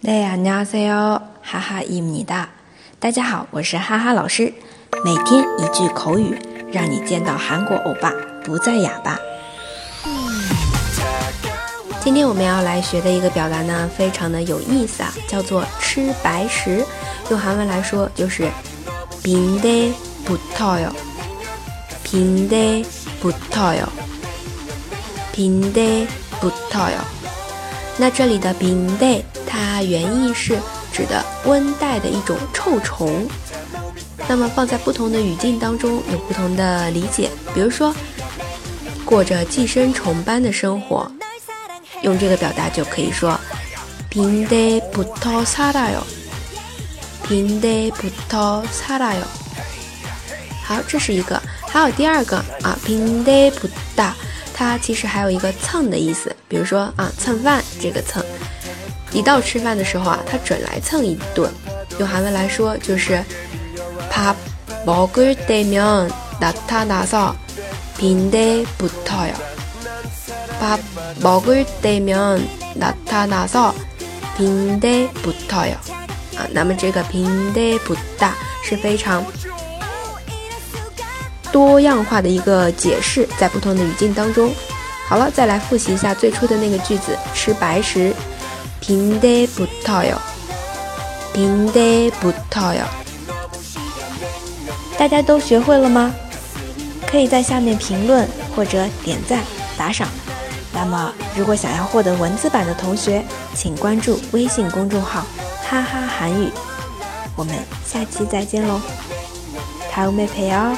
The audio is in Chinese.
네 안녕하세요， 哈哈伊米哒。大家好，我是哈哈老师。每天一句口语，让你见到韩国欧巴不再哑巴。今天我们要来学的一个表达呢，非常的有意思啊，叫做吃白食。用韩文来说就是빈대붙어 요， 빈대붙어 요， 빈대붙어 요。 那这里的빈대 它原意是指的温带的一种臭虫，那么放在不同的语境当中有不同的理解。比如说，过着寄生虫般的生活，用这个表达就可以说빈대붙어살아 요， 빈대붙어살아 요。 好，这是一个，还有第二个啊，빈대붙 다， 它其实还有一个蹭的意思，比如说啊，蹭饭这个蹭。 一到吃饭的时候啊，他准来蹭一顿。用韩文来说就是밥먹을때면나타나서빈대붙어 요。 밥먹을때면나타나서빈대붙어 요。 啊，那么这个빈대붙다是非常多样化的一个解释，在不同的语境当中。好了，再来复习一下最初的那个句子：吃白食。 빈대붙어 요， 빈대붙어 요。 大家都学会了吗？可以在下面评论或者点赞打赏。那么，如果想要获得文字版的同学，请关注微信公众号“哈哈韩语”。我们下期再见喽，다음에봬 요。